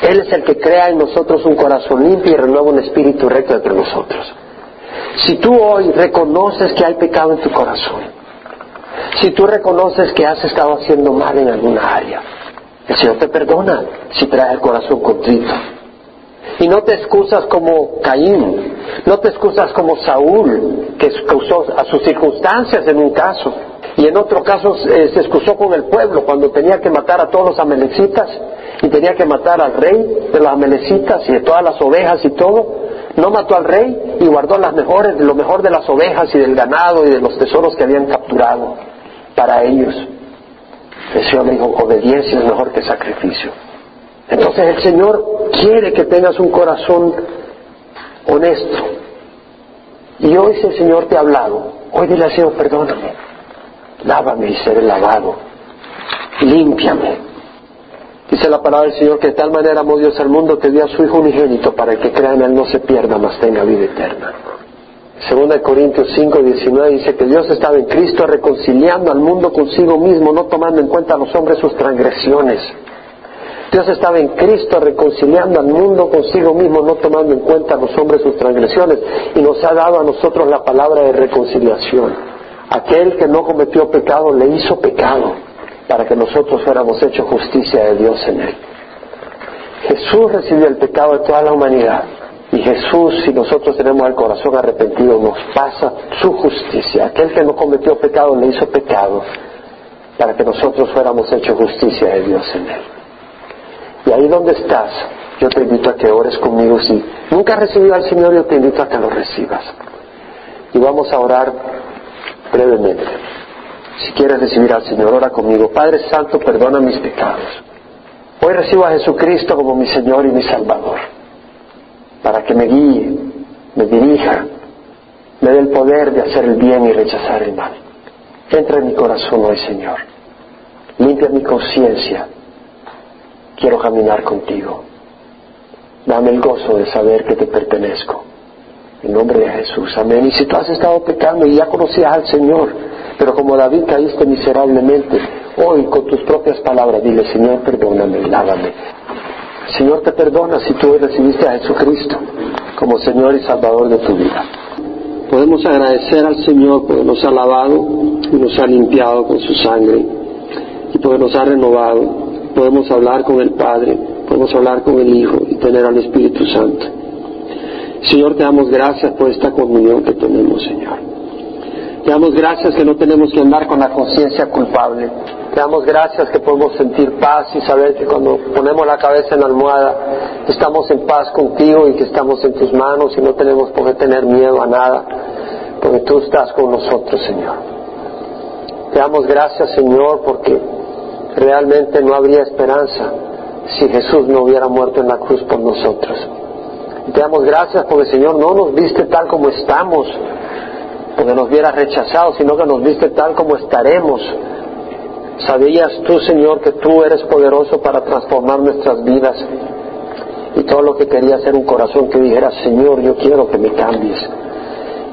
A: Él es el que crea en nosotros un corazón limpio y renueva un espíritu recto entre nosotros. Si tú hoy reconoces que hay pecado en tu corazón, si tú reconoces que has estado haciendo mal en alguna área, el Señor te perdona si traes el corazón contrito. Y no te excusas como Caín, no te excusas como Saúl, que excusó a sus circunstancias en un caso, y en otro caso eh, se excusó con el pueblo cuando tenía que matar a todos los amelecitas y tenía que matar al rey de los amelecitas y de todas las ovejas y todo. No mató al rey y guardó las mejores, lo mejor de las ovejas y del ganado y de los tesoros que habían capturado para ellos. El Señor me dijo, obediencia es mejor que sacrificio. Entonces el Señor quiere que tengas un corazón honesto. Y hoy si el Señor te ha hablado, hoy dile al Señor, perdóname, lávame y seré lavado, límpiame. Dice la palabra del Señor que de tal manera amó Dios al mundo que dio a su Hijo unigénito para que crea en Él no se pierda, mas tenga vida eterna. Segunda de Corintios 5, 19 dice que Dios estaba en Cristo reconciliando al mundo consigo mismo, no tomando en cuenta a los hombres sus transgresiones. Dios estaba en Cristo reconciliando al mundo consigo mismo, no tomando en cuenta a los hombres sus transgresiones, y nos ha dado a nosotros la palabra de reconciliación. Aquel que no cometió pecado le hizo pecado para que nosotros fuéramos hechos justicia de Dios en él. Jesús recibió el pecado de toda la humanidad y Jesús, si nosotros tenemos el corazón arrepentido, nos pasa su justicia. Aquel que no cometió pecado le hizo pecado para que nosotros fuéramos hechos justicia de Dios en él. Y ahí donde estás, yo te invito a que ores conmigo. Si nunca has recibido al Señor, yo te invito a que lo recibas. Y vamos a orar brevemente. Si quieres recibir al Señor, ora conmigo. Padre Santo, perdona mis pecados. Hoy recibo a Jesucristo como mi Señor y mi Salvador, para que me guíe, me dirija, me dé el poder de hacer el bien y rechazar el mal. Entra en mi corazón hoy, Señor. Limpia mi conciencia. Quiero caminar contigo. Dame el gozo de saber que te pertenezco. En nombre de Jesús. Amén. Y si tú has estado pecando y ya conocías al Señor, pero como David caíste miserablemente, hoy con tus propias palabras dile, Señor, perdóname, lávame. Señor te perdona si tú recibiste a Jesucristo como Señor y Salvador de tu vida. Podemos agradecer al Señor porque nos ha lavado y nos ha limpiado con su sangre y porque nos ha renovado. Podemos hablar con el Padre, podemos hablar con el Hijo y tener al Espíritu Santo. Señor, te damos gracias por esta comunión que tenemos, Señor. Te damos gracias que no tenemos que andar con la conciencia culpable. Te damos gracias que podemos sentir paz y saber que cuando ponemos la cabeza en la almohada estamos en paz contigo y que estamos en tus manos y no tenemos por qué tener miedo a nada, porque tú estás con nosotros, Señor. Te damos gracias, Señor, porque realmente no habría esperanza si Jesús no hubiera muerto en la cruz por nosotros. Te damos gracias porque, Señor, no nos viste tal como estamos, porque nos hubiera rechazado, sino que nos viste tal como estaremos. Sabías tú, Señor, que tú eres poderoso para transformar nuestras vidas. Y todo lo que quería ser un corazón que dijera, Señor, yo quiero que me cambies.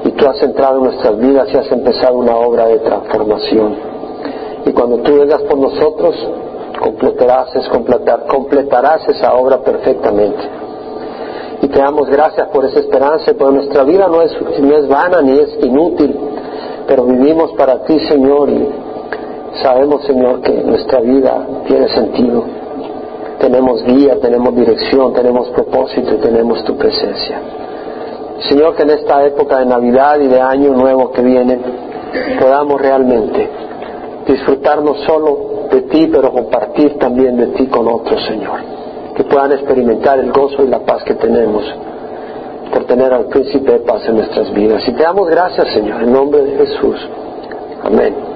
A: Y tú has entrado en nuestras vidas y has empezado una obra de transformación. Y cuando tú vengas por nosotros, completarás, completar, completarás esa obra perfectamente. Y te damos gracias por esa esperanza, porque nuestra vida no es, no es vana ni es inútil, pero vivimos para ti, Señor, y sabemos, Señor, que nuestra vida tiene sentido. Tenemos guía, tenemos dirección, tenemos propósito y tenemos tu presencia. Señor, que en esta época de Navidad y de Año Nuevo que viene podamos realmente disfrutar no solo de ti, pero compartir también de ti con otros, Señor. Que puedan experimentar el gozo y la paz que tenemos por tener al príncipe de paz en nuestras vidas. Y te damos gracias, Señor, en nombre de Jesús. Amén.